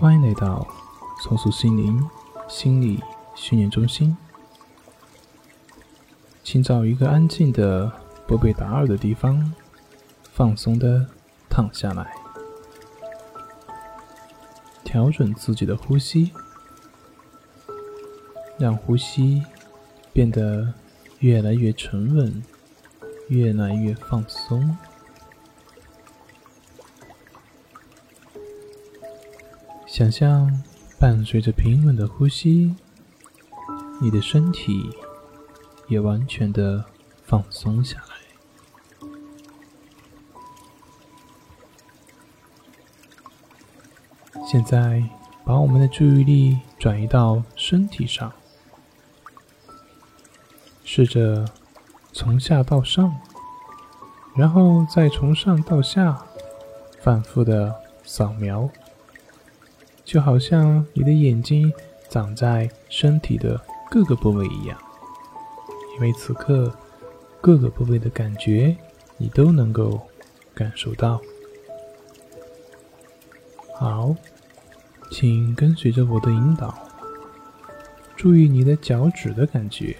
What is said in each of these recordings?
欢迎来到松鼠心灵心理训练中心。请找一个安静的、不被打扰的地方，放松的躺下来，调整自己的呼吸，让呼吸变得越来越沉稳，越来越放松。想象伴随着平稳的呼吸，你的身体也完全的放松下来。现在，把我们的注意力转移到身体上，试着从下到上，然后再从上到下，反复的扫描。就好像你的眼睛长在身体的各个部位一样，因为此刻各个部位的感觉你都能够感受到。好，请跟随着我的引导，注意你的脚趾的感觉，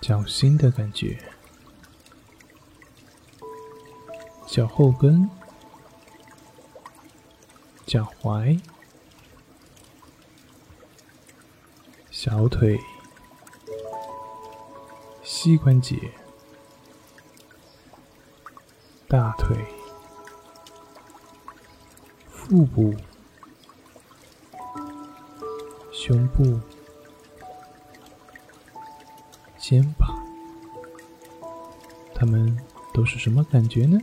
脚心的感觉，脚后跟。脚踝、小腿、膝关节、大腿、腹部、胸部、肩膀，他们都是什么感觉呢？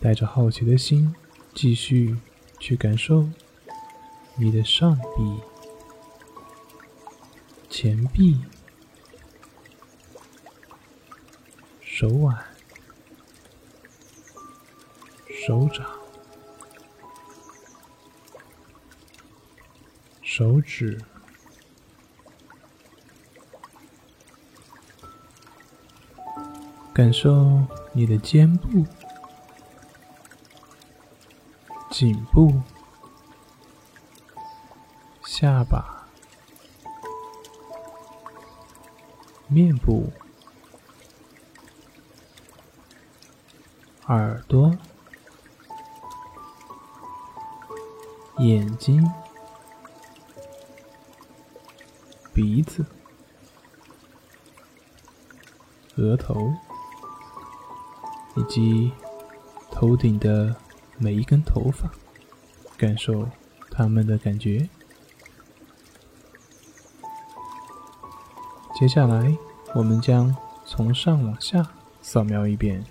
带着好奇的心。继续去感受你的上臂、前臂、手腕、手掌、手指，感受你的肩部。颈部、下巴、面部、耳朵、眼睛、鼻子、额头，以及头顶的。每一根头发，感受它们的感觉。接下来，我们将从上往下扫描一遍，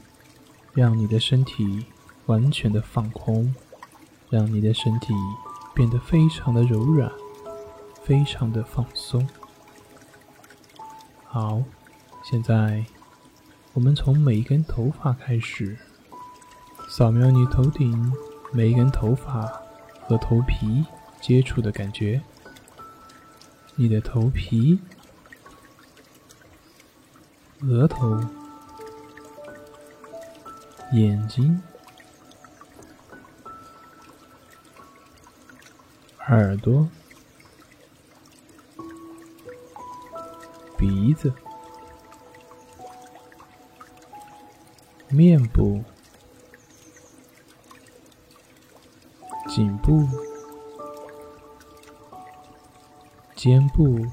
让你的身体完全的放空，让你的身体变得非常的柔软，非常的放松。好，现在我们从每一根头发开始。扫描你头顶每一根头发和头皮接触的感觉，你的头皮、额头、眼睛、耳朵、鼻子、面部。颈部、肩部、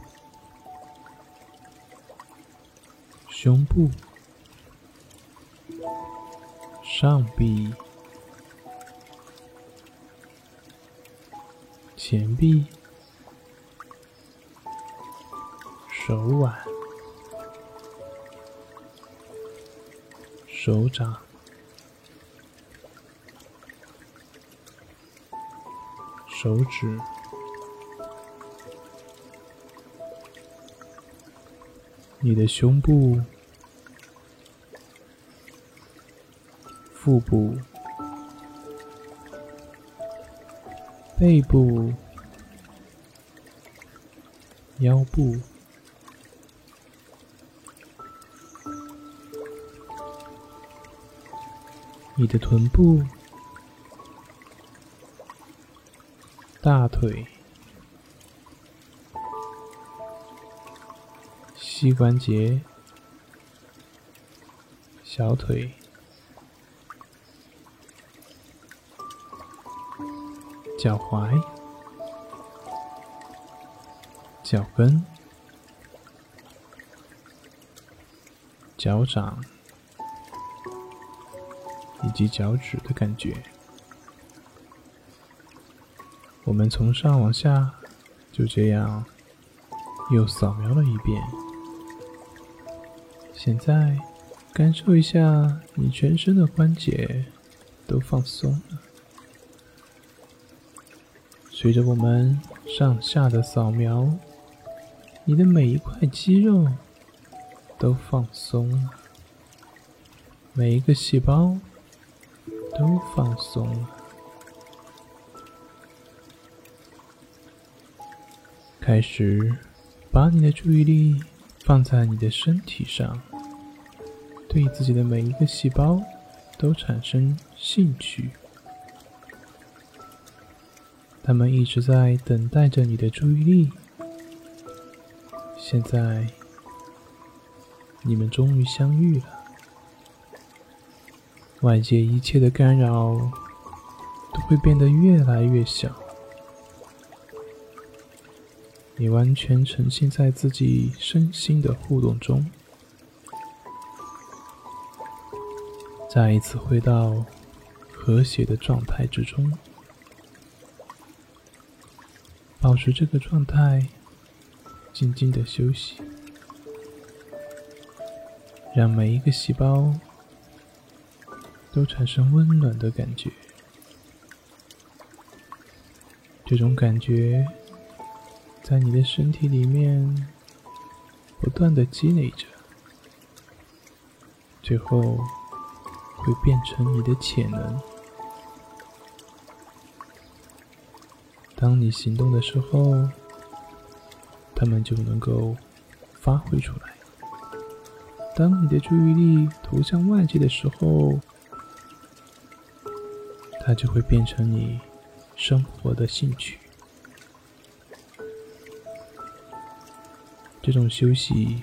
胸部、上臂、前臂、手腕、手掌。手指、你的胸部、腹部、背部、腰部、你的臀部大腿、膝关节、小腿、脚踝、脚跟、脚掌。以及脚趾的感觉。我们从上往下，就这样又扫描了一遍。现在，感受一下你全身的关节都放松了。随着我们上下的扫描，你的每一块肌肉都放松了，每一个细胞都放松了。开始把你的注意力放在你的身体上，对自己的每一个细胞都产生兴趣。他们一直在等待着你的注意力。现在，你们终于相遇了。外界一切的干扰都会变得越来越小。你完全沉浸在自己身心的互动中，再一次回到和谐的状态之中，保持这个状态，静静的休息，让每一个细胞都产生温暖的感觉，这种感觉。在你的身体里面不断的积累着，最后会变成你的潜能。当你行动的时候，它们就能够发挥出来；当你的注意力投向外界的时候，它就会变成你生活的兴趣。这种休息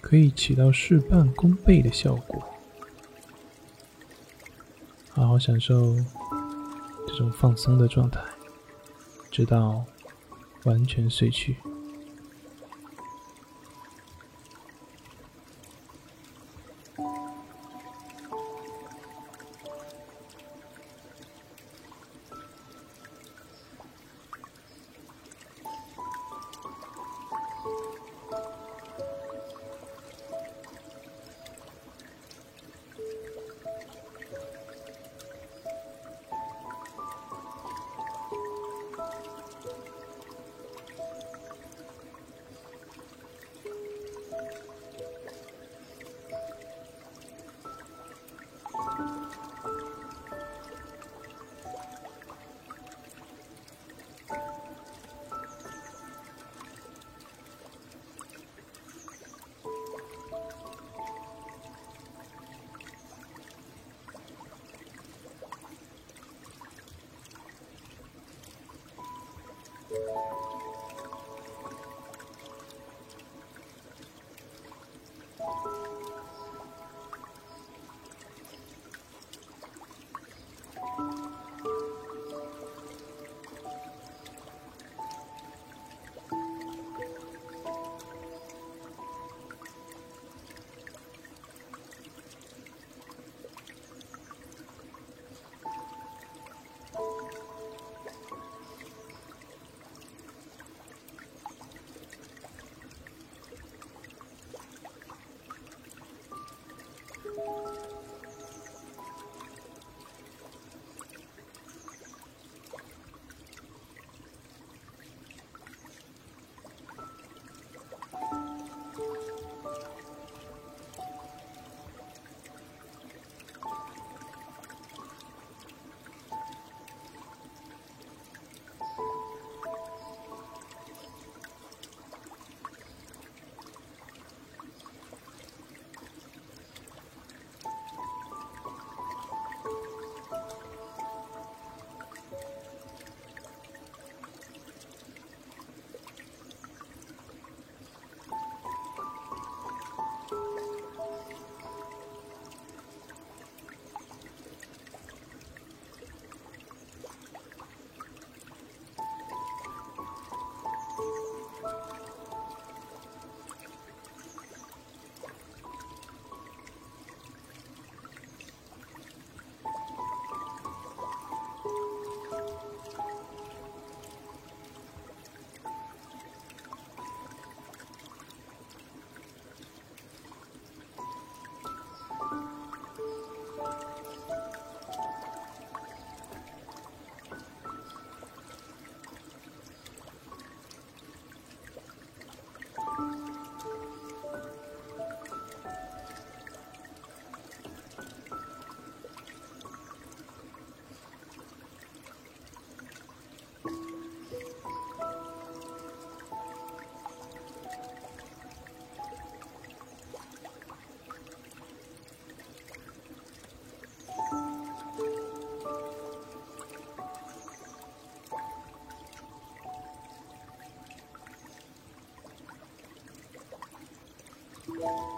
可以起到事半功倍的效果。好好享受这种放松的状态，直到完全睡去。you.